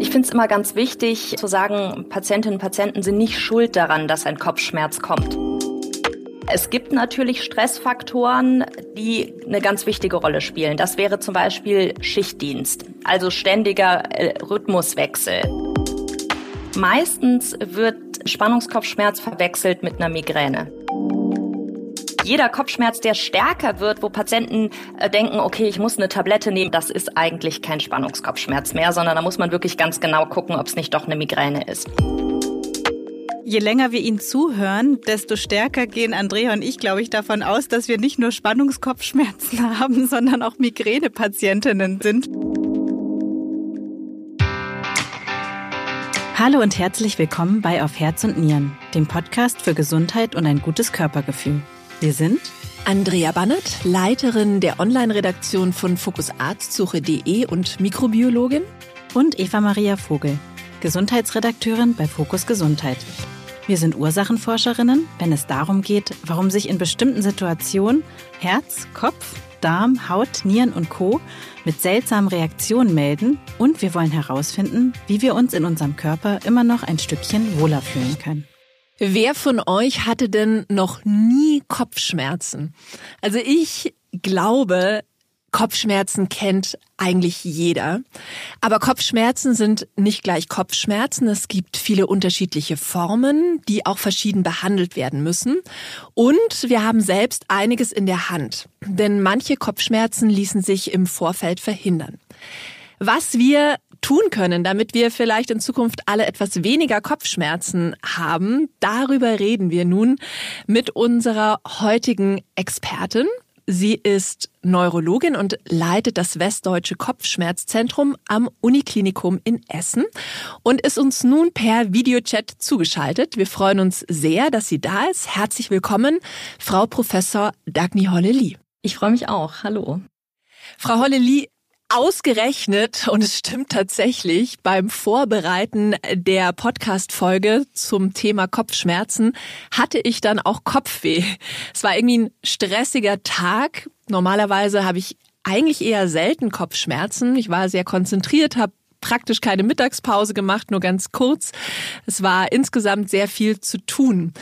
Ich finde es immer ganz wichtig zu sagen, Patientinnen und Patienten sind nicht schuld daran, dass ein Kopfschmerz kommt. Es gibt natürlich Stressfaktoren, die eine ganz wichtige Rolle spielen. Das wäre zum Beispiel Schichtdienst, also ständiger äh, Rhythmuswechsel. Meistens wird Spannungskopfschmerz verwechselt mit einer Migräne jeder Kopfschmerz, der stärker wird, wo Patienten äh, denken, okay, ich muss eine Tablette nehmen, das ist eigentlich kein Spannungskopfschmerz mehr, sondern da muss man wirklich ganz genau gucken, ob es nicht doch eine Migräne ist. Je länger wir Ihnen zuhören, desto stärker gehen Andrea und ich, glaube ich, davon aus, dass wir nicht nur Spannungskopfschmerzen haben, sondern auch Migränepatientinnen sind. Hallo und herzlich willkommen bei Auf Herz und Nieren, dem Podcast für Gesundheit und ein gutes Körpergefühl. Wir sind Andrea Bannert, Leiterin der Online-Redaktion von fokusarztsuche.de und Mikrobiologin. Und Eva Maria Vogel, Gesundheitsredakteurin bei Fokus Gesundheit. Wir sind Ursachenforscherinnen, wenn es darum geht, warum sich in bestimmten Situationen Herz, Kopf, Darm, Haut, Nieren und Co. mit seltsamen Reaktionen melden und wir wollen herausfinden, wie wir uns in unserem Körper immer noch ein Stückchen wohler fühlen können. Wer von euch hatte denn noch nie Kopfschmerzen? Also ich glaube, Kopfschmerzen kennt eigentlich jeder. Aber Kopfschmerzen sind nicht gleich Kopfschmerzen. Es gibt viele unterschiedliche Formen, die auch verschieden behandelt werden müssen. Und wir haben selbst einiges in der Hand. Denn manche Kopfschmerzen ließen sich im Vorfeld verhindern. Was wir tun können, damit wir vielleicht in Zukunft alle etwas weniger Kopfschmerzen haben. Darüber reden wir nun mit unserer heutigen Expertin. Sie ist Neurologin und leitet das Westdeutsche Kopfschmerzzentrum am Uniklinikum in Essen und ist uns nun per Videochat zugeschaltet. Wir freuen uns sehr, dass sie da ist. Herzlich willkommen, Frau Professor Dagny Holleli. Ich freue mich auch. Hallo. Frau Holleli, Ausgerechnet, und es stimmt tatsächlich, beim Vorbereiten der Podcast-Folge zum Thema Kopfschmerzen hatte ich dann auch Kopfweh. Es war irgendwie ein stressiger Tag. Normalerweise habe ich eigentlich eher selten Kopfschmerzen. Ich war sehr konzentriert, habe praktisch keine Mittagspause gemacht, nur ganz kurz. Es war insgesamt sehr viel zu tun.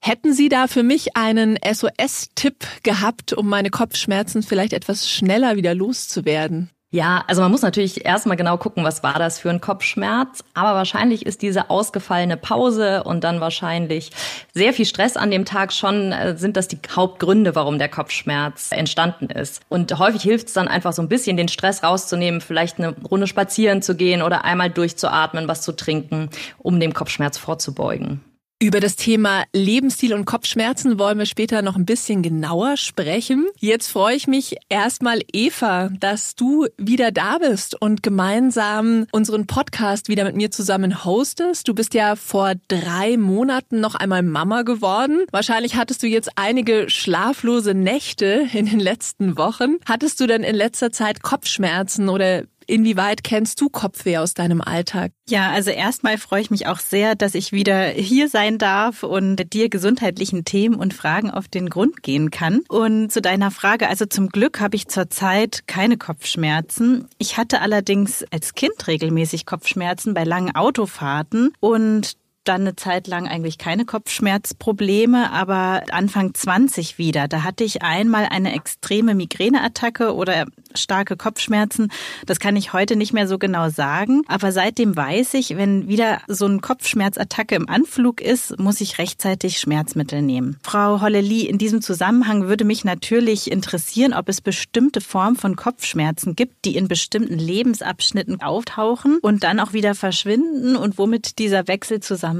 Hätten Sie da für mich einen SOS-Tipp gehabt, um meine Kopfschmerzen vielleicht etwas schneller wieder loszuwerden? Ja, also man muss natürlich erstmal genau gucken, was war das für ein Kopfschmerz. Aber wahrscheinlich ist diese ausgefallene Pause und dann wahrscheinlich sehr viel Stress an dem Tag schon, äh, sind das die Hauptgründe, warum der Kopfschmerz entstanden ist. Und häufig hilft es dann einfach so ein bisschen, den Stress rauszunehmen, vielleicht eine Runde spazieren zu gehen oder einmal durchzuatmen, was zu trinken, um dem Kopfschmerz vorzubeugen. Über das Thema Lebensstil und Kopfschmerzen wollen wir später noch ein bisschen genauer sprechen. Jetzt freue ich mich erstmal, Eva, dass du wieder da bist und gemeinsam unseren Podcast wieder mit mir zusammen hostest. Du bist ja vor drei Monaten noch einmal Mama geworden. Wahrscheinlich hattest du jetzt einige schlaflose Nächte in den letzten Wochen. Hattest du denn in letzter Zeit Kopfschmerzen oder Inwieweit kennst du Kopfweh aus deinem Alltag? Ja, also erstmal freue ich mich auch sehr, dass ich wieder hier sein darf und dir gesundheitlichen Themen und Fragen auf den Grund gehen kann. Und zu deiner Frage, also zum Glück habe ich zurzeit keine Kopfschmerzen. Ich hatte allerdings als Kind regelmäßig Kopfschmerzen bei langen Autofahrten und dann eine Zeit lang eigentlich keine Kopfschmerzprobleme, aber Anfang 20 wieder. Da hatte ich einmal eine extreme Migräneattacke oder starke Kopfschmerzen. Das kann ich heute nicht mehr so genau sagen. Aber seitdem weiß ich, wenn wieder so eine Kopfschmerzattacke im Anflug ist, muss ich rechtzeitig Schmerzmittel nehmen. Frau Holleli, in diesem Zusammenhang würde mich natürlich interessieren, ob es bestimmte Formen von Kopfschmerzen gibt, die in bestimmten Lebensabschnitten auftauchen und dann auch wieder verschwinden und womit dieser Wechsel zusammenhängt.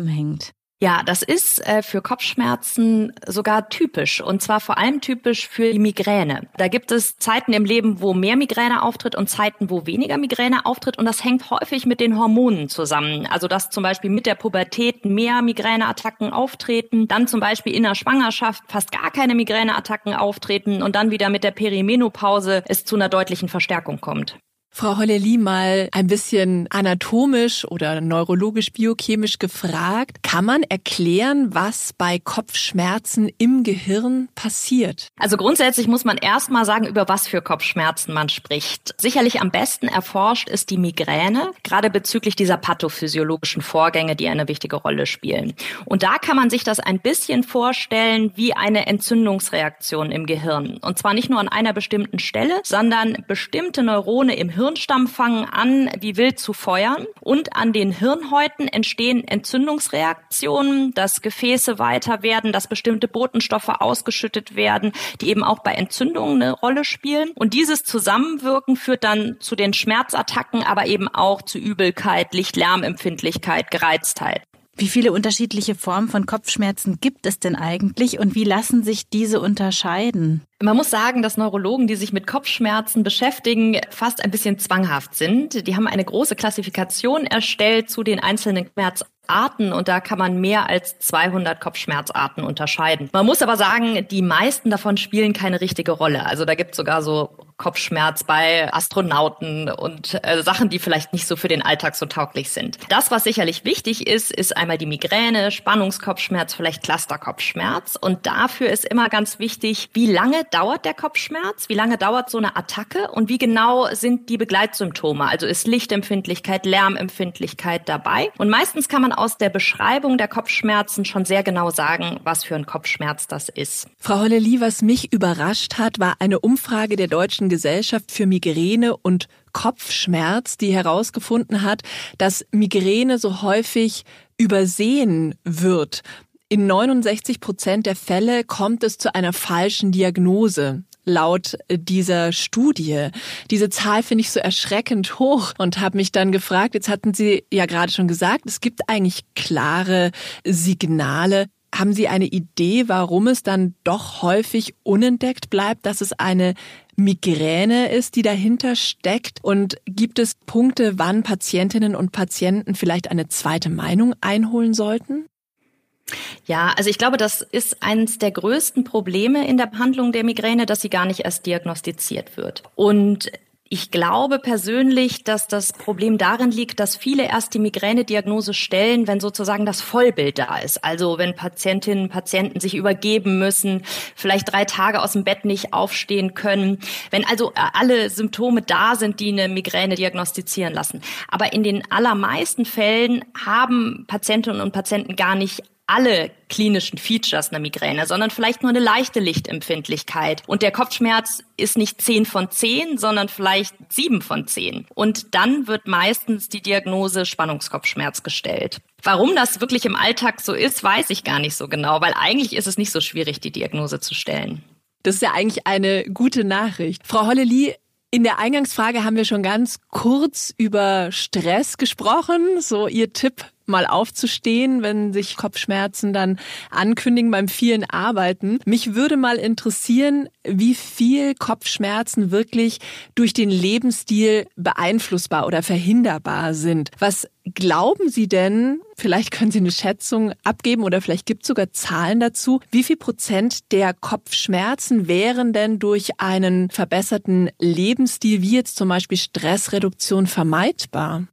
Ja, das ist äh, für Kopfschmerzen sogar typisch und zwar vor allem typisch für die Migräne. Da gibt es Zeiten im Leben, wo mehr Migräne auftritt und Zeiten, wo weniger Migräne auftritt und das hängt häufig mit den Hormonen zusammen. Also dass zum Beispiel mit der Pubertät mehr Migräneattacken auftreten, dann zum Beispiel in der Schwangerschaft fast gar keine Migräneattacken auftreten und dann wieder mit der Perimenopause es zu einer deutlichen Verstärkung kommt. Frau Holleli mal ein bisschen anatomisch oder neurologisch biochemisch gefragt. Kann man erklären, was bei Kopfschmerzen im Gehirn passiert? Also grundsätzlich muss man erst mal sagen, über was für Kopfschmerzen man spricht. Sicherlich am besten erforscht ist die Migräne, gerade bezüglich dieser pathophysiologischen Vorgänge, die eine wichtige Rolle spielen. Und da kann man sich das ein bisschen vorstellen wie eine Entzündungsreaktion im Gehirn. Und zwar nicht nur an einer bestimmten Stelle, sondern bestimmte Neurone im Hirn Hirnstamm fangen an, wie wild zu feuern und an den Hirnhäuten entstehen Entzündungsreaktionen, dass Gefäße weiter werden, dass bestimmte Botenstoffe ausgeschüttet werden, die eben auch bei Entzündungen eine Rolle spielen. Und dieses Zusammenwirken führt dann zu den Schmerzattacken, aber eben auch zu Übelkeit, Licht-Lärmempfindlichkeit, Gereiztheit. Wie viele unterschiedliche Formen von Kopfschmerzen gibt es denn eigentlich und wie lassen sich diese unterscheiden? Man muss sagen, dass Neurologen, die sich mit Kopfschmerzen beschäftigen, fast ein bisschen zwanghaft sind. Die haben eine große Klassifikation erstellt zu den einzelnen Schmerzarten und da kann man mehr als 200 Kopfschmerzarten unterscheiden. Man muss aber sagen, die meisten davon spielen keine richtige Rolle. Also da gibt es sogar so Kopfschmerz bei Astronauten und äh, Sachen, die vielleicht nicht so für den Alltag so tauglich sind. Das, was sicherlich wichtig ist, ist einmal die Migräne, Spannungskopfschmerz, vielleicht Clusterkopfschmerz. Und dafür ist immer ganz wichtig, wie lange dauert der Kopfschmerz, wie lange dauert so eine Attacke und wie genau sind die Begleitsymptome. Also ist Lichtempfindlichkeit, Lärmempfindlichkeit dabei. Und meistens kann man aus der Beschreibung der Kopfschmerzen schon sehr genau sagen, was für ein Kopfschmerz das ist. Frau Holleli, was mich überrascht hat, war eine Umfrage der Deutschen Gesellschaft für Migräne und Kopfschmerz, die herausgefunden hat, dass Migräne so häufig übersehen wird. In 69 Prozent der Fälle kommt es zu einer falschen Diagnose laut dieser Studie. Diese Zahl finde ich so erschreckend hoch und habe mich dann gefragt, jetzt hatten Sie ja gerade schon gesagt, es gibt eigentlich klare Signale. Haben Sie eine Idee, warum es dann doch häufig unentdeckt bleibt, dass es eine Migräne ist, die dahinter steckt? Und gibt es Punkte, wann Patientinnen und Patienten vielleicht eine zweite Meinung einholen sollten? Ja, also ich glaube, das ist eines der größten Probleme in der Behandlung der Migräne, dass sie gar nicht erst diagnostiziert wird. Und ich glaube persönlich, dass das Problem darin liegt, dass viele erst die Migränediagnose stellen, wenn sozusagen das Vollbild da ist. Also wenn Patientinnen und Patienten sich übergeben müssen, vielleicht drei Tage aus dem Bett nicht aufstehen können, wenn also alle Symptome da sind, die eine Migräne diagnostizieren lassen. Aber in den allermeisten Fällen haben Patientinnen und Patienten gar nicht alle klinischen Features einer Migräne, sondern vielleicht nur eine leichte Lichtempfindlichkeit. Und der Kopfschmerz ist nicht 10 von 10, sondern vielleicht 7 von 10. Und dann wird meistens die Diagnose Spannungskopfschmerz gestellt. Warum das wirklich im Alltag so ist, weiß ich gar nicht so genau, weil eigentlich ist es nicht so schwierig, die Diagnose zu stellen. Das ist ja eigentlich eine gute Nachricht. Frau Holleli, in der Eingangsfrage haben wir schon ganz kurz über Stress gesprochen. So Ihr Tipp mal aufzustehen, wenn sich Kopfschmerzen dann ankündigen beim vielen Arbeiten. Mich würde mal interessieren, wie viel Kopfschmerzen wirklich durch den Lebensstil beeinflussbar oder verhinderbar sind. Was glauben Sie denn, vielleicht können Sie eine Schätzung abgeben oder vielleicht gibt es sogar Zahlen dazu, wie viel Prozent der Kopfschmerzen wären denn durch einen verbesserten Lebensstil, wie jetzt zum Beispiel Stressreduktion, vermeidbar?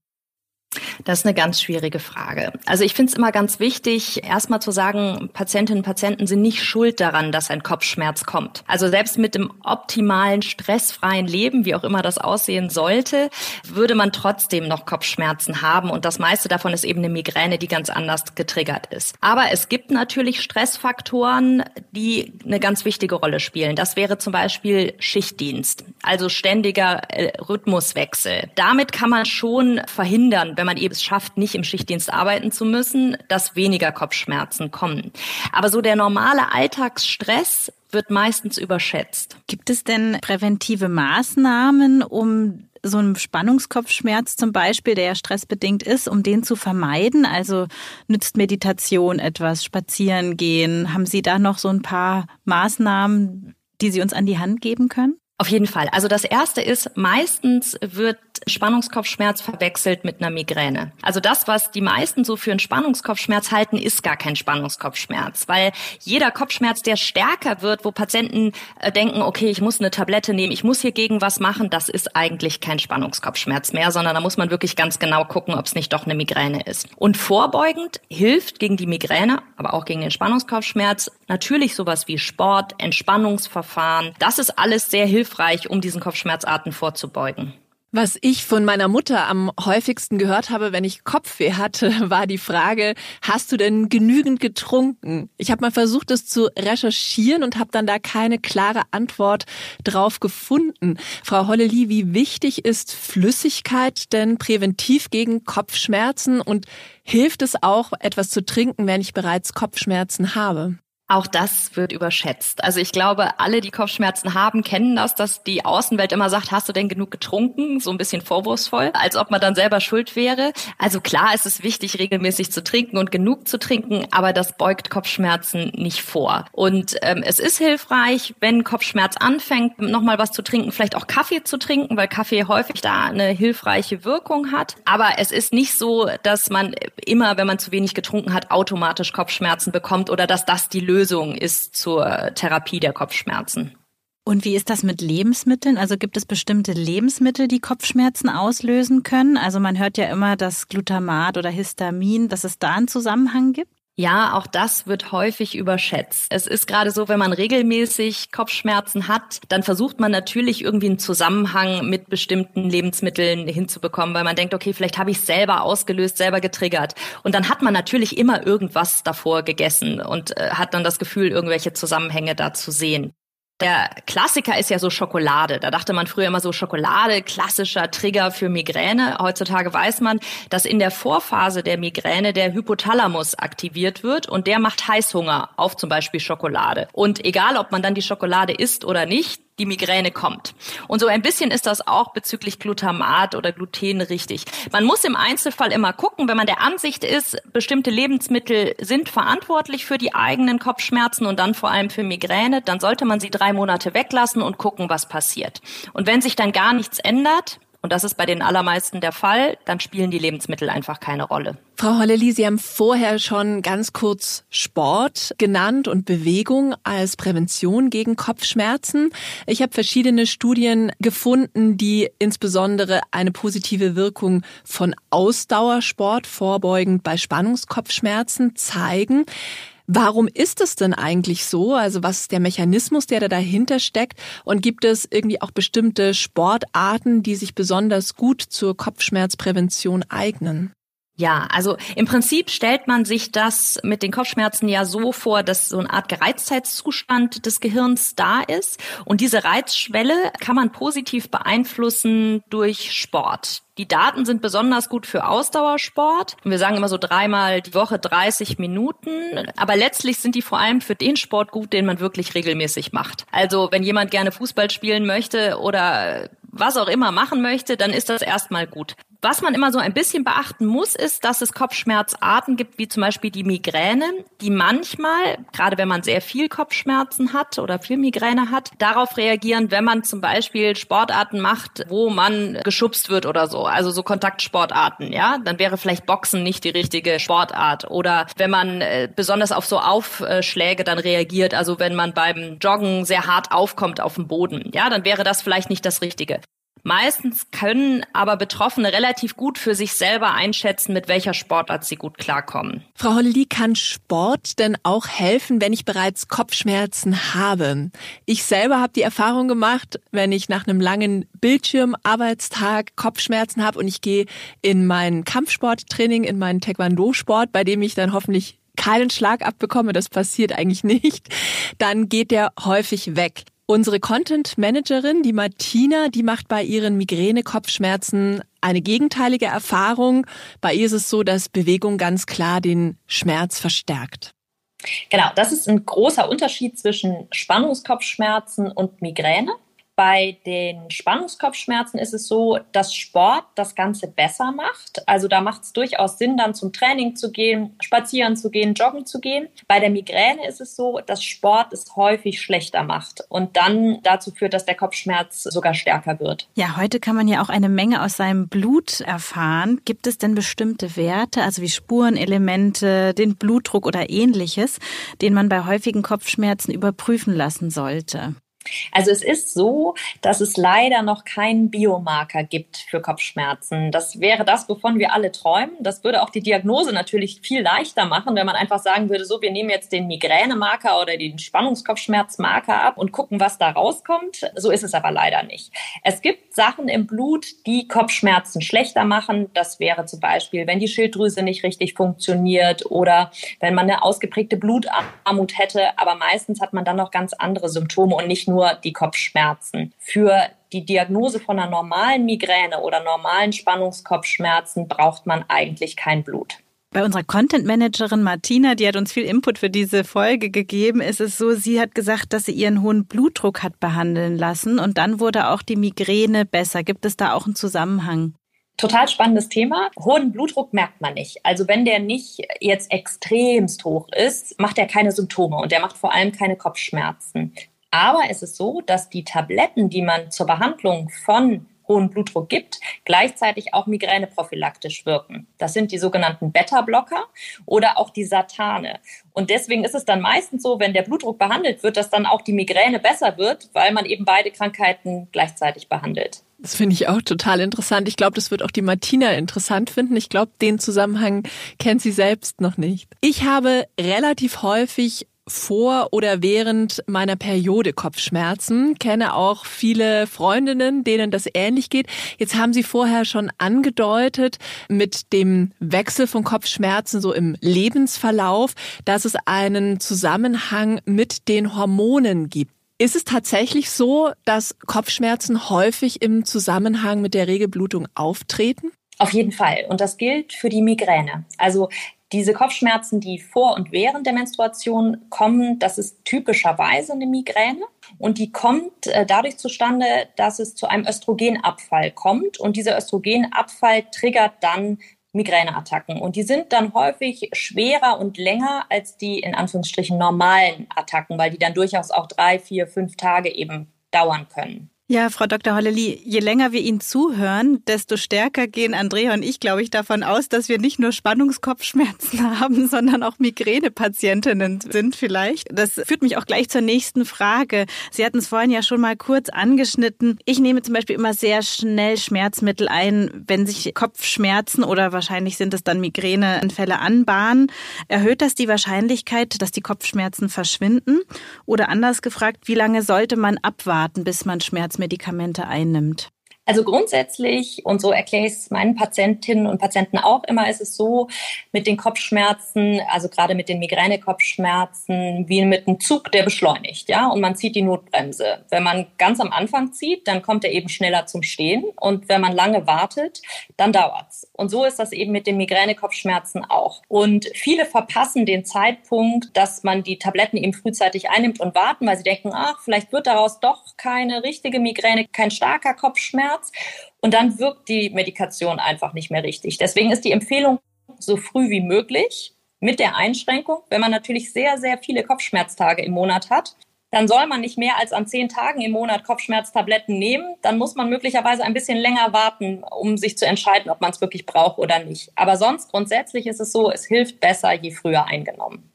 Das ist eine ganz schwierige Frage. Also ich finde es immer ganz wichtig, erstmal zu sagen, Patientinnen und Patienten sind nicht schuld daran, dass ein Kopfschmerz kommt. Also selbst mit dem optimalen, stressfreien Leben, wie auch immer das aussehen sollte, würde man trotzdem noch Kopfschmerzen haben. Und das meiste davon ist eben eine Migräne, die ganz anders getriggert ist. Aber es gibt natürlich Stressfaktoren, die eine ganz wichtige Rolle spielen. Das wäre zum Beispiel Schichtdienst, also ständiger äh, Rhythmuswechsel. Damit kann man schon verhindern, wenn man eben es schafft, nicht im Schichtdienst arbeiten zu müssen, dass weniger Kopfschmerzen kommen. Aber so der normale Alltagsstress wird meistens überschätzt. Gibt es denn präventive Maßnahmen, um so einen Spannungskopfschmerz zum Beispiel, der ja stressbedingt ist, um den zu vermeiden? Also nützt Meditation etwas, spazieren gehen? Haben Sie da noch so ein paar Maßnahmen, die Sie uns an die Hand geben können? Auf jeden Fall. Also das erste ist, meistens wird Spannungskopfschmerz verwechselt mit einer Migräne. Also das, was die meisten so für einen Spannungskopfschmerz halten, ist gar kein Spannungskopfschmerz, weil jeder Kopfschmerz, der stärker wird, wo Patienten äh, denken, okay, ich muss eine Tablette nehmen, ich muss hier gegen was machen, das ist eigentlich kein Spannungskopfschmerz mehr, sondern da muss man wirklich ganz genau gucken, ob es nicht doch eine Migräne ist. Und vorbeugend hilft gegen die Migräne, aber auch gegen den Spannungskopfschmerz natürlich sowas wie Sport, Entspannungsverfahren. Das ist alles sehr hilfreich hilfreich, um diesen Kopfschmerzarten vorzubeugen. Was ich von meiner Mutter am häufigsten gehört habe, wenn ich Kopfweh hatte, war die Frage, hast du denn genügend getrunken? Ich habe mal versucht, das zu recherchieren und habe dann da keine klare Antwort drauf gefunden. Frau Holleli, wie wichtig ist Flüssigkeit denn präventiv gegen Kopfschmerzen und hilft es auch, etwas zu trinken, wenn ich bereits Kopfschmerzen habe? Auch das wird überschätzt. Also ich glaube, alle, die Kopfschmerzen haben, kennen das, dass die Außenwelt immer sagt, hast du denn genug getrunken? So ein bisschen vorwurfsvoll, als ob man dann selber schuld wäre. Also klar ist es wichtig, regelmäßig zu trinken und genug zu trinken, aber das beugt Kopfschmerzen nicht vor. Und ähm, es ist hilfreich, wenn Kopfschmerz anfängt, nochmal was zu trinken, vielleicht auch Kaffee zu trinken, weil Kaffee häufig da eine hilfreiche Wirkung hat. Aber es ist nicht so, dass man immer, wenn man zu wenig getrunken hat, automatisch Kopfschmerzen bekommt oder dass das die Lösung Lösung ist zur Therapie der Kopfschmerzen. Und wie ist das mit Lebensmitteln? Also gibt es bestimmte Lebensmittel, die Kopfschmerzen auslösen können? Also man hört ja immer, dass Glutamat oder Histamin, dass es da einen Zusammenhang gibt. Ja, auch das wird häufig überschätzt. Es ist gerade so, wenn man regelmäßig Kopfschmerzen hat, dann versucht man natürlich irgendwie einen Zusammenhang mit bestimmten Lebensmitteln hinzubekommen, weil man denkt, okay, vielleicht habe ich es selber ausgelöst, selber getriggert. Und dann hat man natürlich immer irgendwas davor gegessen und äh, hat dann das Gefühl, irgendwelche Zusammenhänge da zu sehen. Der Klassiker ist ja so Schokolade. Da dachte man früher immer so Schokolade, klassischer Trigger für Migräne. Heutzutage weiß man, dass in der Vorphase der Migräne der Hypothalamus aktiviert wird und der macht Heißhunger auf zum Beispiel Schokolade. Und egal, ob man dann die Schokolade isst oder nicht, die Migräne kommt. Und so ein bisschen ist das auch bezüglich Glutamat oder Gluten richtig. Man muss im Einzelfall immer gucken, wenn man der Ansicht ist, bestimmte Lebensmittel sind verantwortlich für die eigenen Kopfschmerzen und dann vor allem für Migräne, dann sollte man sie drei Monate weglassen und gucken, was passiert. Und wenn sich dann gar nichts ändert, und das ist bei den allermeisten der Fall, dann spielen die Lebensmittel einfach keine Rolle. Frau Holleli, Sie haben vorher schon ganz kurz Sport genannt und Bewegung als Prävention gegen Kopfschmerzen. Ich habe verschiedene Studien gefunden, die insbesondere eine positive Wirkung von Ausdauersport vorbeugend bei Spannungskopfschmerzen zeigen. Warum ist es denn eigentlich so? Also was ist der Mechanismus, der da dahinter steckt? Und gibt es irgendwie auch bestimmte Sportarten, die sich besonders gut zur Kopfschmerzprävention eignen? Ja, also im Prinzip stellt man sich das mit den Kopfschmerzen ja so vor, dass so eine Art Gereiztheitszustand des Gehirns da ist. Und diese Reizschwelle kann man positiv beeinflussen durch Sport. Die Daten sind besonders gut für Ausdauersport. Wir sagen immer so dreimal die Woche 30 Minuten. Aber letztlich sind die vor allem für den Sport gut, den man wirklich regelmäßig macht. Also wenn jemand gerne Fußball spielen möchte oder was auch immer machen möchte, dann ist das erstmal gut. Was man immer so ein bisschen beachten muss, ist, dass es Kopfschmerzarten gibt, wie zum Beispiel die Migräne, die manchmal, gerade wenn man sehr viel Kopfschmerzen hat oder viel Migräne hat, darauf reagieren, wenn man zum Beispiel Sportarten macht, wo man geschubst wird oder so, also so Kontaktsportarten, ja, dann wäre vielleicht Boxen nicht die richtige Sportart. Oder wenn man äh, besonders auf so Aufschläge dann reagiert, also wenn man beim Joggen sehr hart aufkommt auf dem Boden, ja, dann wäre das vielleicht nicht das Richtige. Meistens können aber Betroffene relativ gut für sich selber einschätzen, mit welcher Sportart sie gut klarkommen. Frau Holleli, kann Sport denn auch helfen, wenn ich bereits Kopfschmerzen habe? Ich selber habe die Erfahrung gemacht, wenn ich nach einem langen Bildschirmarbeitstag Kopfschmerzen habe und ich gehe in mein Kampfsporttraining, in meinen Taekwondo-Sport, bei dem ich dann hoffentlich keinen Schlag abbekomme, das passiert eigentlich nicht, dann geht der häufig weg. Unsere Content Managerin, die Martina, die macht bei ihren Migräne-Kopfschmerzen eine gegenteilige Erfahrung. Bei ihr ist es so, dass Bewegung ganz klar den Schmerz verstärkt. Genau, das ist ein großer Unterschied zwischen Spannungskopfschmerzen und Migräne. Bei den Spannungskopfschmerzen ist es so, dass Sport das Ganze besser macht. Also da macht es durchaus Sinn, dann zum Training zu gehen, spazieren zu gehen, joggen zu gehen. Bei der Migräne ist es so, dass Sport es häufig schlechter macht und dann dazu führt, dass der Kopfschmerz sogar stärker wird. Ja, heute kann man ja auch eine Menge aus seinem Blut erfahren. Gibt es denn bestimmte Werte, also wie Spurenelemente, den Blutdruck oder ähnliches, den man bei häufigen Kopfschmerzen überprüfen lassen sollte? Also es ist so, dass es leider noch keinen Biomarker gibt für Kopfschmerzen. Das wäre das, wovon wir alle träumen. Das würde auch die Diagnose natürlich viel leichter machen, wenn man einfach sagen würde, so, wir nehmen jetzt den Migränemarker oder den Spannungskopfschmerzmarker ab und gucken, was da rauskommt. So ist es aber leider nicht. Es gibt Sachen im Blut, die Kopfschmerzen schlechter machen. Das wäre zum Beispiel, wenn die Schilddrüse nicht richtig funktioniert oder wenn man eine ausgeprägte Blutarmut hätte. Aber meistens hat man dann noch ganz andere Symptome und nicht nur die Kopfschmerzen. Für die Diagnose von einer normalen Migräne oder normalen Spannungskopfschmerzen braucht man eigentlich kein Blut. Bei unserer Content Managerin Martina, die hat uns viel Input für diese Folge gegeben, ist es so, sie hat gesagt, dass sie ihren hohen Blutdruck hat behandeln lassen und dann wurde auch die Migräne besser. Gibt es da auch einen Zusammenhang? Total spannendes Thema. Hohen Blutdruck merkt man nicht. Also wenn der nicht jetzt extremst hoch ist, macht er keine Symptome und der macht vor allem keine Kopfschmerzen. Aber es ist so, dass die Tabletten, die man zur Behandlung von hohen Blutdruck gibt, gleichzeitig auch migräneprophylaktisch wirken. Das sind die sogenannten Beta-Blocker oder auch die Satane. Und deswegen ist es dann meistens so, wenn der Blutdruck behandelt wird, dass dann auch die Migräne besser wird, weil man eben beide Krankheiten gleichzeitig behandelt. Das finde ich auch total interessant. Ich glaube, das wird auch die Martina interessant finden. Ich glaube, den Zusammenhang kennt sie selbst noch nicht. Ich habe relativ häufig vor oder während meiner Periode Kopfschmerzen. Kenne auch viele Freundinnen, denen das ähnlich geht. Jetzt haben Sie vorher schon angedeutet mit dem Wechsel von Kopfschmerzen so im Lebensverlauf, dass es einen Zusammenhang mit den Hormonen gibt. Ist es tatsächlich so, dass Kopfschmerzen häufig im Zusammenhang mit der Regelblutung auftreten? Auf jeden Fall. Und das gilt für die Migräne. Also diese Kopfschmerzen, die vor und während der Menstruation kommen, das ist typischerweise eine Migräne. Und die kommt äh, dadurch zustande, dass es zu einem Östrogenabfall kommt. Und dieser Östrogenabfall triggert dann Migräneattacken. Und die sind dann häufig schwerer und länger als die in Anführungsstrichen normalen Attacken, weil die dann durchaus auch drei, vier, fünf Tage eben dauern können. Ja, Frau Dr. Holleli, je länger wir Ihnen zuhören, desto stärker gehen Andrea und ich, glaube ich, davon aus, dass wir nicht nur Spannungskopfschmerzen haben, sondern auch Migränepatientinnen sind vielleicht. Das führt mich auch gleich zur nächsten Frage. Sie hatten es vorhin ja schon mal kurz angeschnitten. Ich nehme zum Beispiel immer sehr schnell Schmerzmittel ein, wenn sich Kopfschmerzen oder wahrscheinlich sind es dann Migräneanfälle anbahnen. Erhöht das die Wahrscheinlichkeit, dass die Kopfschmerzen verschwinden? Oder anders gefragt, wie lange sollte man abwarten, bis man Schmerzmittel Medikamente einnimmt? Also grundsätzlich, und so erkläre ich es meinen Patientinnen und Patienten auch immer, ist es so mit den Kopfschmerzen, also gerade mit den Migräne-Kopfschmerzen, wie mit einem Zug, der beschleunigt, ja, und man zieht die Notbremse. Wenn man ganz am Anfang zieht, dann kommt er eben schneller zum Stehen und wenn man lange wartet, dann dauert's. Und so ist das eben mit den Migräne-Kopfschmerzen auch. Und viele verpassen den Zeitpunkt, dass man die Tabletten eben frühzeitig einnimmt und warten, weil sie denken, ach, vielleicht wird daraus doch keine richtige Migräne, kein starker Kopfschmerz. Und dann wirkt die Medikation einfach nicht mehr richtig. Deswegen ist die Empfehlung so früh wie möglich mit der Einschränkung, wenn man natürlich sehr, sehr viele Kopfschmerztage im Monat hat, dann soll man nicht mehr als an zehn Tagen im Monat Kopfschmerztabletten nehmen. Dann muss man möglicherweise ein bisschen länger warten, um sich zu entscheiden, ob man es wirklich braucht oder nicht. Aber sonst grundsätzlich ist es so, es hilft besser, je früher eingenommen.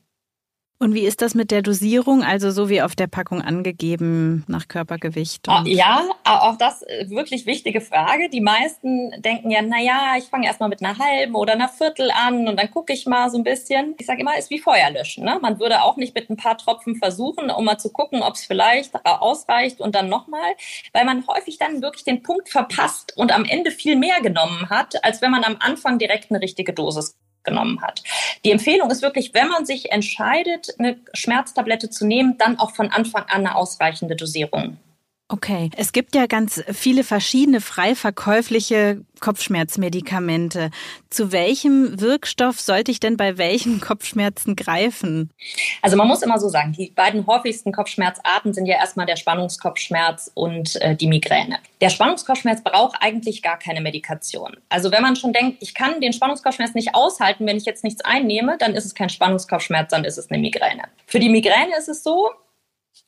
Und wie ist das mit der Dosierung? Also so wie auf der Packung angegeben nach Körpergewicht? Oh, ja, auch das äh, wirklich wichtige Frage. Die meisten denken ja, na ja, ich fange erstmal mit einer halben oder einer Viertel an und dann gucke ich mal so ein bisschen. Ich sage immer, ist wie Feuer löschen. Ne? Man würde auch nicht mit ein paar Tropfen versuchen, um mal zu gucken, ob es vielleicht ausreicht und dann nochmal, weil man häufig dann wirklich den Punkt verpasst und am Ende viel mehr genommen hat, als wenn man am Anfang direkt eine richtige Dosis genommen hat. Die Empfehlung ist wirklich, wenn man sich entscheidet, eine Schmerztablette zu nehmen, dann auch von Anfang an eine ausreichende Dosierung. Okay, es gibt ja ganz viele verschiedene frei verkäufliche Kopfschmerzmedikamente. Zu welchem Wirkstoff sollte ich denn bei welchen Kopfschmerzen greifen? Also man muss immer so sagen, die beiden häufigsten Kopfschmerzarten sind ja erstmal der Spannungskopfschmerz und äh, die Migräne. Der Spannungskopfschmerz braucht eigentlich gar keine Medikation. Also wenn man schon denkt, ich kann den Spannungskopfschmerz nicht aushalten, wenn ich jetzt nichts einnehme, dann ist es kein Spannungskopfschmerz, dann ist es eine Migräne. Für die Migräne ist es so,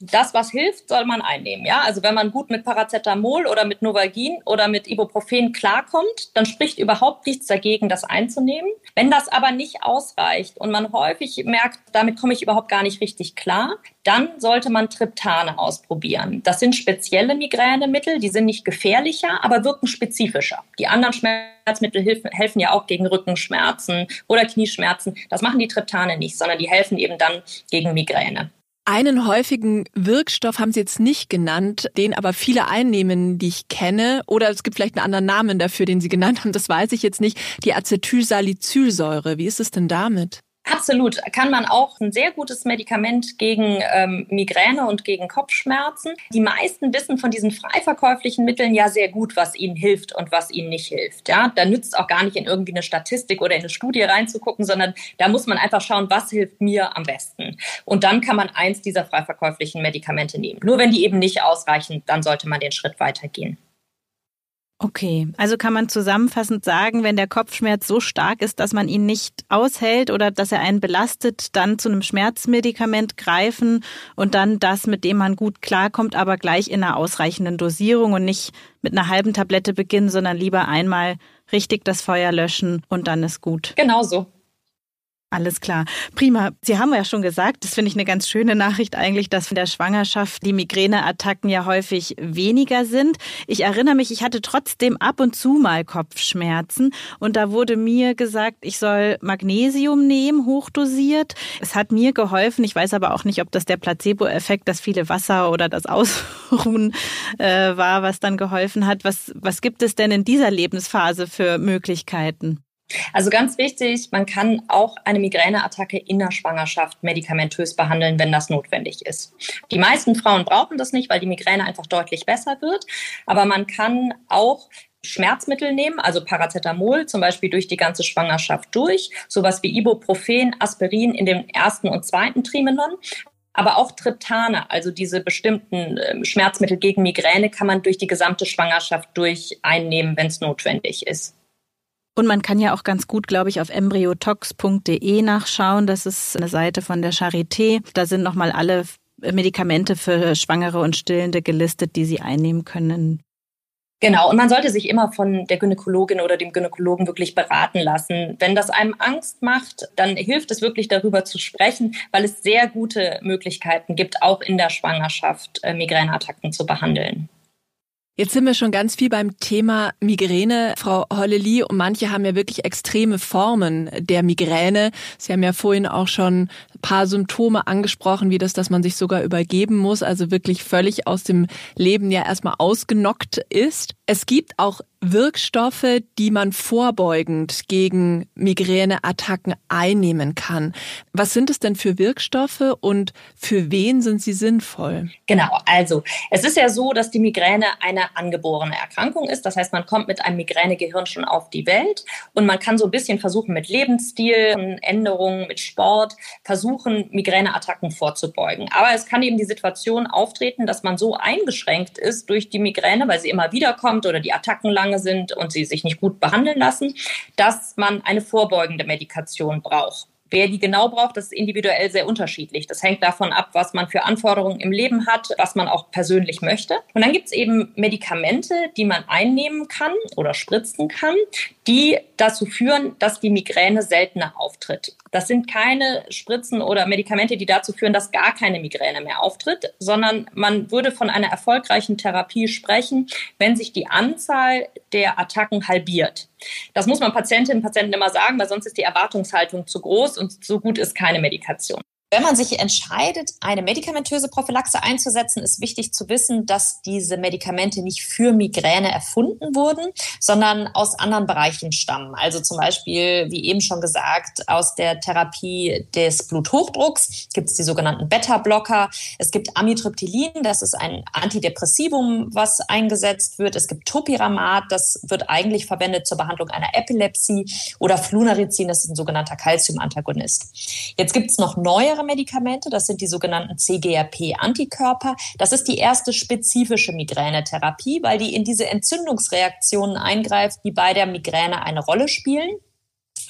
das, was hilft, soll man einnehmen. Ja, also wenn man gut mit Paracetamol oder mit Novagin oder mit Ibuprofen klarkommt, dann spricht überhaupt nichts dagegen, das einzunehmen. Wenn das aber nicht ausreicht und man häufig merkt, damit komme ich überhaupt gar nicht richtig klar, dann sollte man Triptane ausprobieren. Das sind spezielle Migränemittel, die sind nicht gefährlicher, aber wirken spezifischer. Die anderen Schmerzmittel helfen, helfen ja auch gegen Rückenschmerzen oder Knieschmerzen. Das machen die Triptane nicht, sondern die helfen eben dann gegen Migräne. Einen häufigen Wirkstoff haben Sie jetzt nicht genannt, den aber viele einnehmen, die ich kenne. Oder es gibt vielleicht einen anderen Namen dafür, den Sie genannt haben. Das weiß ich jetzt nicht. Die Acetylsalicylsäure. Wie ist es denn damit? Absolut. Kann man auch ein sehr gutes Medikament gegen ähm, Migräne und gegen Kopfschmerzen. Die meisten wissen von diesen frei verkäuflichen Mitteln ja sehr gut, was ihnen hilft und was ihnen nicht hilft. Ja, da nützt auch gar nicht in irgendwie eine Statistik oder in eine Studie reinzugucken, sondern da muss man einfach schauen, was hilft mir am besten. Und dann kann man eins dieser frei verkäuflichen Medikamente nehmen. Nur wenn die eben nicht ausreichen, dann sollte man den Schritt weitergehen. Okay, also kann man zusammenfassend sagen, wenn der Kopfschmerz so stark ist, dass man ihn nicht aushält oder dass er einen belastet, dann zu einem Schmerzmedikament greifen und dann das, mit dem man gut klarkommt, aber gleich in einer ausreichenden Dosierung und nicht mit einer halben Tablette beginnen, sondern lieber einmal richtig das Feuer löschen und dann ist gut. Genau so. Alles klar. Prima. Sie haben ja schon gesagt, das finde ich eine ganz schöne Nachricht eigentlich, dass in der Schwangerschaft die Migräneattacken ja häufig weniger sind. Ich erinnere mich, ich hatte trotzdem ab und zu mal Kopfschmerzen und da wurde mir gesagt, ich soll Magnesium nehmen, hochdosiert. Es hat mir geholfen. Ich weiß aber auch nicht, ob das der Placebo-Effekt, das viele Wasser oder das Ausruhen äh, war, was dann geholfen hat. Was, was gibt es denn in dieser Lebensphase für Möglichkeiten? Also ganz wichtig, man kann auch eine Migräneattacke in der Schwangerschaft medikamentös behandeln, wenn das notwendig ist. Die meisten Frauen brauchen das nicht, weil die Migräne einfach deutlich besser wird. Aber man kann auch Schmerzmittel nehmen, also Paracetamol zum Beispiel durch die ganze Schwangerschaft durch, sowas wie Ibuprofen, Aspirin in dem ersten und zweiten Trimenon. Aber auch Triptane, also diese bestimmten ähm, Schmerzmittel gegen Migräne, kann man durch die gesamte Schwangerschaft durch einnehmen, wenn es notwendig ist. Und man kann ja auch ganz gut, glaube ich, auf embryotox.de nachschauen. Das ist eine Seite von der Charité. Da sind nochmal alle Medikamente für Schwangere und Stillende gelistet, die sie einnehmen können. Genau, und man sollte sich immer von der Gynäkologin oder dem Gynäkologen wirklich beraten lassen. Wenn das einem Angst macht, dann hilft es wirklich darüber zu sprechen, weil es sehr gute Möglichkeiten gibt, auch in der Schwangerschaft äh, Migräneattacken zu behandeln. Jetzt sind wir schon ganz viel beim Thema Migräne, Frau Holleli. Und manche haben ja wirklich extreme Formen der Migräne. Sie haben ja vorhin auch schon ein paar Symptome angesprochen, wie das, dass man sich sogar übergeben muss, also wirklich völlig aus dem Leben ja erstmal ausgenockt ist. Es gibt auch Wirkstoffe, die man vorbeugend gegen Migräneattacken einnehmen kann. Was sind es denn für Wirkstoffe und für wen sind sie sinnvoll? Genau, also es ist ja so, dass die Migräne eine angeborene Erkrankung ist. Das heißt, man kommt mit einem Migränegehirn schon auf die Welt und man kann so ein bisschen versuchen, mit Lebensstil, Änderungen, mit Sport, versuchen, Migräneattacken vorzubeugen. Aber es kann eben die Situation auftreten, dass man so eingeschränkt ist durch die Migräne, weil sie immer wieder kommt oder die Attacken lang Zusammenhange sind und sie sich nicht gut behandeln lassen, dass man eine vorbeugende Medikation braucht. Wer die genau braucht, das ist individuell sehr unterschiedlich. Das hängt davon ab, was man für Anforderungen im Leben hat, was man auch persönlich möchte. Und dann gibt es eben Medikamente, die man einnehmen kann oder spritzen kann, die dazu führen, dass die Migräne seltener auftritt. Das sind keine Spritzen oder Medikamente, die dazu führen, dass gar keine Migräne mehr auftritt, sondern man würde von einer erfolgreichen Therapie sprechen, wenn sich die Anzahl der Attacken halbiert. Das muss man Patientinnen und Patienten immer sagen, weil sonst ist die Erwartungshaltung zu groß und so gut ist keine Medikation. Wenn man sich entscheidet, eine medikamentöse Prophylaxe einzusetzen, ist wichtig zu wissen, dass diese Medikamente nicht für Migräne erfunden wurden, sondern aus anderen Bereichen stammen. Also zum Beispiel, wie eben schon gesagt, aus der Therapie des Bluthochdrucks gibt es die sogenannten Beta-Blocker. Es gibt Amitriptylin, das ist ein Antidepressivum, was eingesetzt wird. Es gibt Topiramat, das wird eigentlich verwendet zur Behandlung einer Epilepsie. Oder Flunarizin, das ist ein sogenannter Calcium-Antagonist. Jetzt gibt es noch neuere andere Medikamente, das sind die sogenannten CGRP-Antikörper. Das ist die erste spezifische Migränetherapie, weil die in diese Entzündungsreaktionen eingreift, die bei der Migräne eine Rolle spielen.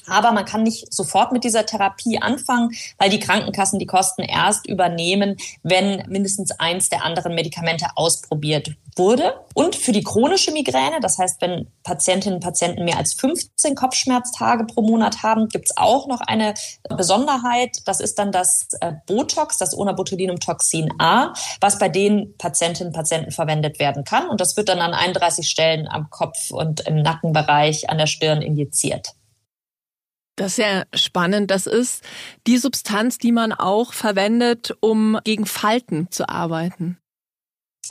Aber man kann nicht sofort mit dieser Therapie anfangen, weil die Krankenkassen die Kosten erst übernehmen, wenn mindestens eins der anderen Medikamente ausprobiert wurde. Und für die chronische Migräne, das heißt, wenn Patientinnen und Patienten mehr als 15 Kopfschmerztage pro Monat haben, gibt es auch noch eine Besonderheit. Das ist dann das äh, Botox, das Onabotulinumtoxin A, was bei den Patientinnen und Patienten verwendet werden kann. Und das wird dann an 31 Stellen am Kopf und im Nackenbereich an der Stirn injiziert. Das ist ja spannend. Das ist die Substanz, die man auch verwendet, um gegen Falten zu arbeiten.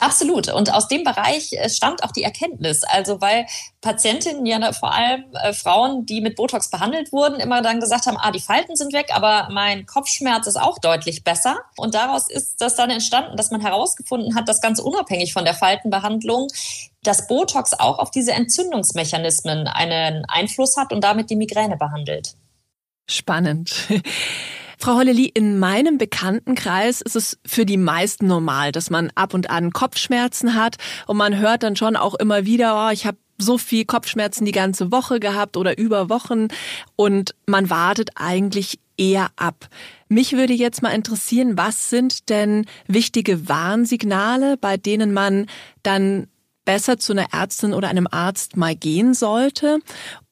Absolut. Und aus dem Bereich äh, stammt auch die Erkenntnis. Also weil Patientinnen ja vor allem äh, Frauen, die mit Botox behandelt wurden, immer dann gesagt haben, ah, die Falten sind weg, aber mein Kopfschmerz ist auch deutlich besser. Und daraus ist das dann entstanden, dass man herausgefunden hat, dass ganz unabhängig von der Faltenbehandlung dass Botox auch auf diese Entzündungsmechanismen einen Einfluss hat und damit die Migräne behandelt. Spannend. Frau Holleli, in meinem Bekanntenkreis ist es für die meisten normal, dass man ab und an Kopfschmerzen hat und man hört dann schon auch immer wieder, oh, ich habe so viel Kopfschmerzen die ganze Woche gehabt oder über Wochen und man wartet eigentlich eher ab. Mich würde jetzt mal interessieren, was sind denn wichtige Warnsignale, bei denen man dann besser zu einer Ärztin oder einem Arzt mal gehen sollte?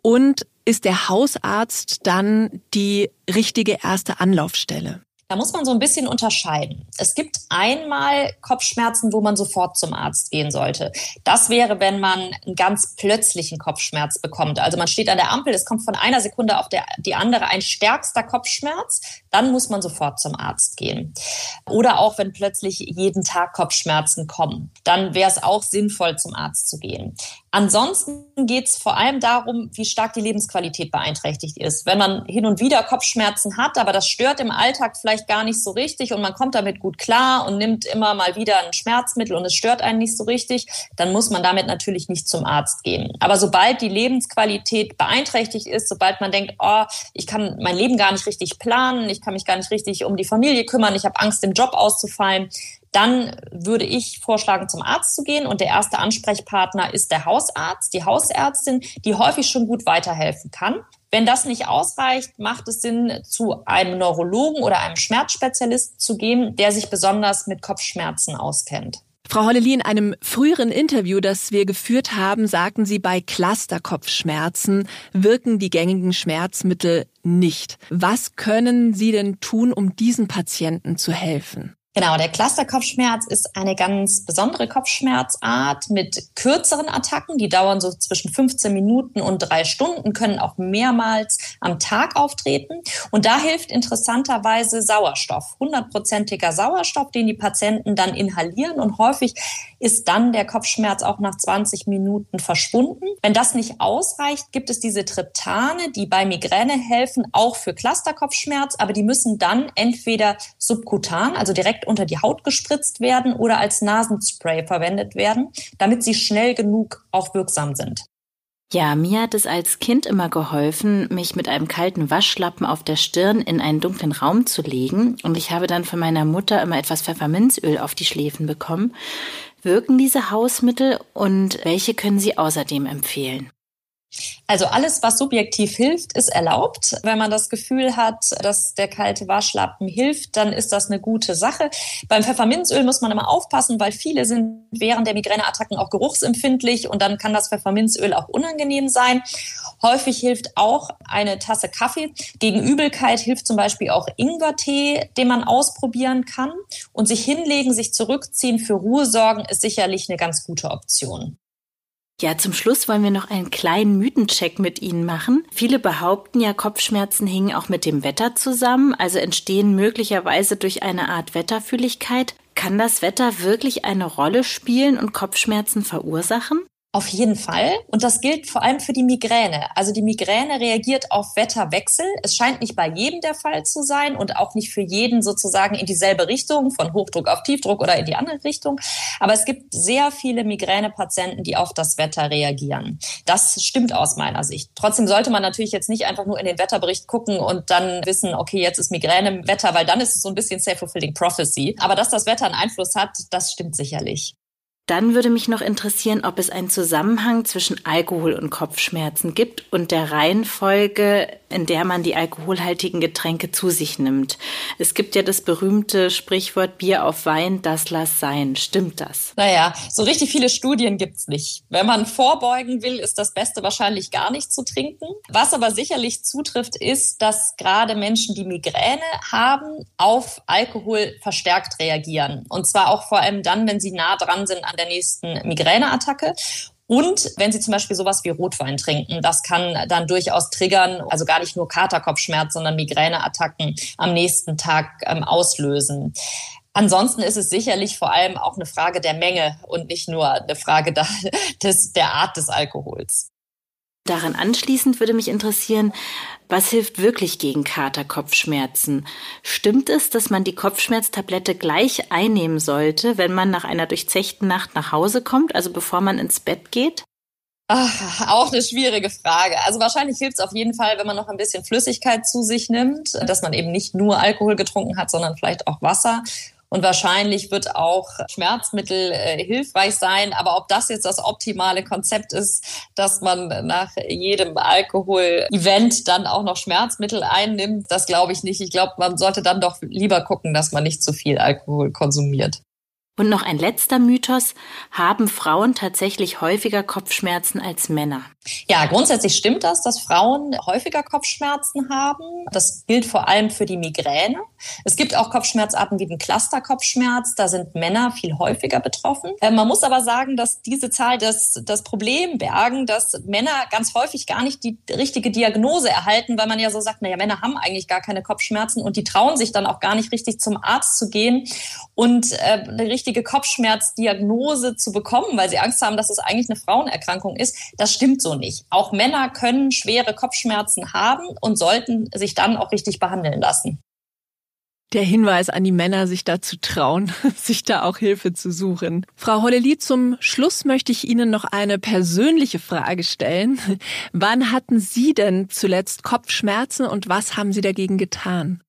Und ist der Hausarzt dann die richtige erste Anlaufstelle? Da muss man so ein bisschen unterscheiden. Es gibt einmal Kopfschmerzen, wo man sofort zum Arzt gehen sollte. Das wäre, wenn man einen ganz plötzlichen Kopfschmerz bekommt. Also man steht an der Ampel, es kommt von einer Sekunde auf der, die andere ein stärkster Kopfschmerz, dann muss man sofort zum Arzt gehen. Oder auch, wenn plötzlich jeden Tag Kopfschmerzen kommen, dann wäre es auch sinnvoll, zum Arzt zu gehen. Ansonsten geht es vor allem darum, wie stark die Lebensqualität beeinträchtigt ist. Wenn man hin und wieder Kopfschmerzen hat, aber das stört im Alltag vielleicht gar nicht so richtig und man kommt damit gut klar und nimmt immer mal wieder ein Schmerzmittel und es stört einen nicht so richtig, dann muss man damit natürlich nicht zum Arzt gehen. Aber sobald die Lebensqualität beeinträchtigt ist, sobald man denkt, oh, ich kann mein Leben gar nicht richtig planen, ich kann mich gar nicht richtig um die Familie kümmern, ich habe Angst, im Job auszufallen, dann würde ich vorschlagen, zum Arzt zu gehen. Und der erste Ansprechpartner ist der Hausarzt, die Hausärztin, die häufig schon gut weiterhelfen kann. Wenn das nicht ausreicht, macht es Sinn, zu einem Neurologen oder einem Schmerzspezialisten zu gehen, der sich besonders mit Kopfschmerzen auskennt. Frau Holleli, in einem früheren Interview, das wir geführt haben, sagten Sie, bei Clusterkopfschmerzen wirken die gängigen Schmerzmittel nicht. Was können Sie denn tun, um diesen Patienten zu helfen? Genau, der Clusterkopfschmerz ist eine ganz besondere Kopfschmerzart mit kürzeren Attacken. Die dauern so zwischen 15 Minuten und drei Stunden, können auch mehrmals am Tag auftreten. Und da hilft interessanterweise Sauerstoff, hundertprozentiger Sauerstoff, den die Patienten dann inhalieren. Und häufig ist dann der Kopfschmerz auch nach 20 Minuten verschwunden. Wenn das nicht ausreicht, gibt es diese Triptane, die bei Migräne helfen, auch für Clusterkopfschmerz. Aber die müssen dann entweder subkutan, also direkt unter die Haut gespritzt werden oder als Nasenspray verwendet werden, damit sie schnell genug auch wirksam sind. Ja, mir hat es als Kind immer geholfen, mich mit einem kalten Waschlappen auf der Stirn in einen dunklen Raum zu legen. Und ich habe dann von meiner Mutter immer etwas Pfefferminzöl auf die Schläfen bekommen. Wirken diese Hausmittel und welche können Sie außerdem empfehlen? Also alles, was subjektiv hilft, ist erlaubt. Wenn man das Gefühl hat, dass der kalte Waschlappen hilft, dann ist das eine gute Sache. Beim Pfefferminzöl muss man immer aufpassen, weil viele sind während der Migräneattacken auch geruchsempfindlich und dann kann das Pfefferminzöl auch unangenehm sein. Häufig hilft auch eine Tasse Kaffee. Gegen Übelkeit hilft zum Beispiel auch Ingwertee, den man ausprobieren kann. Und sich hinlegen, sich zurückziehen, für Ruhe sorgen, ist sicherlich eine ganz gute Option. Ja, zum Schluss wollen wir noch einen kleinen Mythencheck mit Ihnen machen. Viele behaupten ja, Kopfschmerzen hingen auch mit dem Wetter zusammen, also entstehen möglicherweise durch eine Art Wetterfühligkeit. Kann das Wetter wirklich eine Rolle spielen und Kopfschmerzen verursachen? Auf jeden Fall. Und das gilt vor allem für die Migräne. Also die Migräne reagiert auf Wetterwechsel. Es scheint nicht bei jedem der Fall zu sein und auch nicht für jeden sozusagen in dieselbe Richtung, von Hochdruck auf Tiefdruck oder in die andere Richtung. Aber es gibt sehr viele Migränepatienten, die auf das Wetter reagieren. Das stimmt aus meiner Sicht. Trotzdem sollte man natürlich jetzt nicht einfach nur in den Wetterbericht gucken und dann wissen, okay, jetzt ist Migräne im Wetter, weil dann ist es so ein bisschen self-fulfilling prophecy. Aber dass das Wetter einen Einfluss hat, das stimmt sicherlich. Dann würde mich noch interessieren, ob es einen Zusammenhang zwischen Alkohol und Kopfschmerzen gibt und der Reihenfolge, in der man die alkoholhaltigen Getränke zu sich nimmt. Es gibt ja das berühmte Sprichwort Bier auf Wein, das lass sein. Stimmt das? Naja, so richtig viele Studien gibt's nicht. Wenn man vorbeugen will, ist das Beste wahrscheinlich gar nicht zu trinken. Was aber sicherlich zutrifft, ist, dass gerade Menschen, die Migräne haben, auf Alkohol verstärkt reagieren. Und zwar auch vor allem dann, wenn sie nah dran sind an der nächsten Migräneattacke. Und wenn Sie zum Beispiel sowas wie Rotwein trinken, das kann dann durchaus triggern, also gar nicht nur Katerkopfschmerz, sondern Migräneattacken am nächsten Tag ähm, auslösen. Ansonsten ist es sicherlich vor allem auch eine Frage der Menge und nicht nur eine Frage da, des, der Art des Alkohols. Daran anschließend würde mich interessieren, was hilft wirklich gegen Katerkopfschmerzen? Stimmt es, dass man die Kopfschmerztablette gleich einnehmen sollte, wenn man nach einer durchzechten Nacht nach Hause kommt, also bevor man ins Bett geht? Ach, auch eine schwierige Frage. Also wahrscheinlich hilft es auf jeden Fall, wenn man noch ein bisschen Flüssigkeit zu sich nimmt, dass man eben nicht nur Alkohol getrunken hat, sondern vielleicht auch Wasser. Und wahrscheinlich wird auch Schmerzmittel äh, hilfreich sein. Aber ob das jetzt das optimale Konzept ist, dass man nach jedem Alkohol-Event dann auch noch Schmerzmittel einnimmt, das glaube ich nicht. Ich glaube, man sollte dann doch lieber gucken, dass man nicht zu viel Alkohol konsumiert. Und noch ein letzter Mythos. Haben Frauen tatsächlich häufiger Kopfschmerzen als Männer? Ja, grundsätzlich stimmt das, dass Frauen häufiger Kopfschmerzen haben. Das gilt vor allem für die Migräne. Es gibt auch Kopfschmerzarten wie den Clusterkopfschmerz. Da sind Männer viel häufiger betroffen. Äh, man muss aber sagen, dass diese Zahl das, das Problem bergen, dass Männer ganz häufig gar nicht die richtige Diagnose erhalten, weil man ja so sagt, naja, Männer haben eigentlich gar keine Kopfschmerzen und die trauen sich dann auch gar nicht richtig zum Arzt zu gehen und äh, eine richtige Kopfschmerzdiagnose zu bekommen, weil sie Angst haben, dass es eigentlich eine Frauenerkrankung ist. Das stimmt so nicht. Auch Männer können schwere Kopfschmerzen haben und sollten sich dann auch richtig behandeln lassen. Der Hinweis an die Männer, sich da zu trauen, sich da auch Hilfe zu suchen. Frau Holleli, zum Schluss möchte ich Ihnen noch eine persönliche Frage stellen. Wann hatten Sie denn zuletzt Kopfschmerzen und was haben Sie dagegen getan?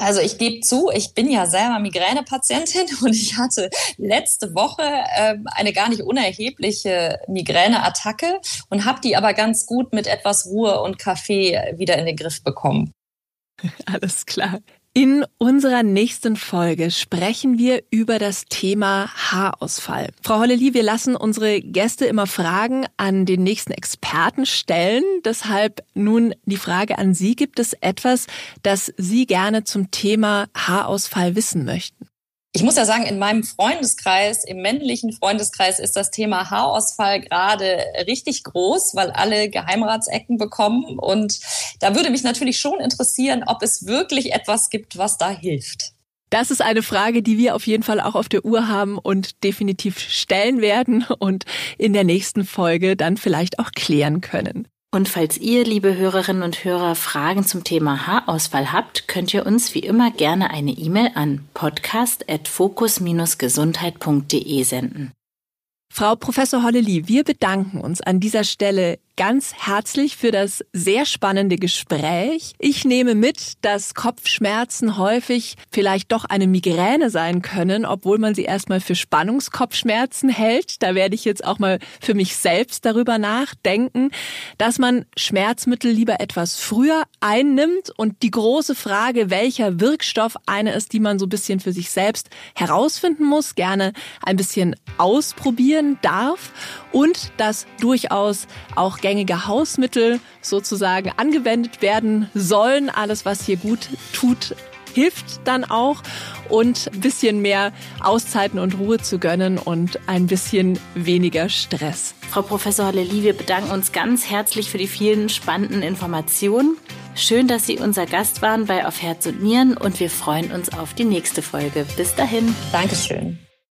Also ich gebe zu, ich bin ja selber Migränepatientin und ich hatte letzte Woche äh, eine gar nicht unerhebliche Migräneattacke und habe die aber ganz gut mit etwas Ruhe und Kaffee wieder in den Griff bekommen. Alles klar. In unserer nächsten Folge sprechen wir über das Thema Haarausfall. Frau Holleli, wir lassen unsere Gäste immer Fragen an den nächsten Experten stellen. Deshalb nun die Frage an Sie. Gibt es etwas, das Sie gerne zum Thema Haarausfall wissen möchten? Ich muss ja sagen, in meinem Freundeskreis, im männlichen Freundeskreis ist das Thema Haarausfall gerade richtig groß, weil alle Geheimratsecken bekommen. Und da würde mich natürlich schon interessieren, ob es wirklich etwas gibt, was da hilft. Das ist eine Frage, die wir auf jeden Fall auch auf der Uhr haben und definitiv stellen werden und in der nächsten Folge dann vielleicht auch klären können. Und falls ihr, liebe Hörerinnen und Hörer, Fragen zum Thema Haarausfall habt, könnt ihr uns wie immer gerne eine E-Mail an podcast.fokus-gesundheit.de senden. Frau Professor Holleli, wir bedanken uns an dieser Stelle ganz herzlich für das sehr spannende Gespräch. Ich nehme mit, dass Kopfschmerzen häufig vielleicht doch eine Migräne sein können, obwohl man sie erstmal für Spannungskopfschmerzen hält. Da werde ich jetzt auch mal für mich selbst darüber nachdenken, dass man Schmerzmittel lieber etwas früher einnimmt und die große Frage, welcher Wirkstoff eine ist, die man so ein bisschen für sich selbst herausfinden muss, gerne ein bisschen ausprobieren darf und dass durchaus auch gängige Hausmittel sozusagen angewendet werden sollen. Alles, was hier gut tut, hilft dann auch und ein bisschen mehr Auszeiten und Ruhe zu gönnen und ein bisschen weniger Stress. Frau Professor Haleli, wir bedanken uns ganz herzlich für die vielen spannenden Informationen. Schön, dass Sie unser Gast waren bei Auf Herz und Nieren und wir freuen uns auf die nächste Folge. Bis dahin. Dankeschön.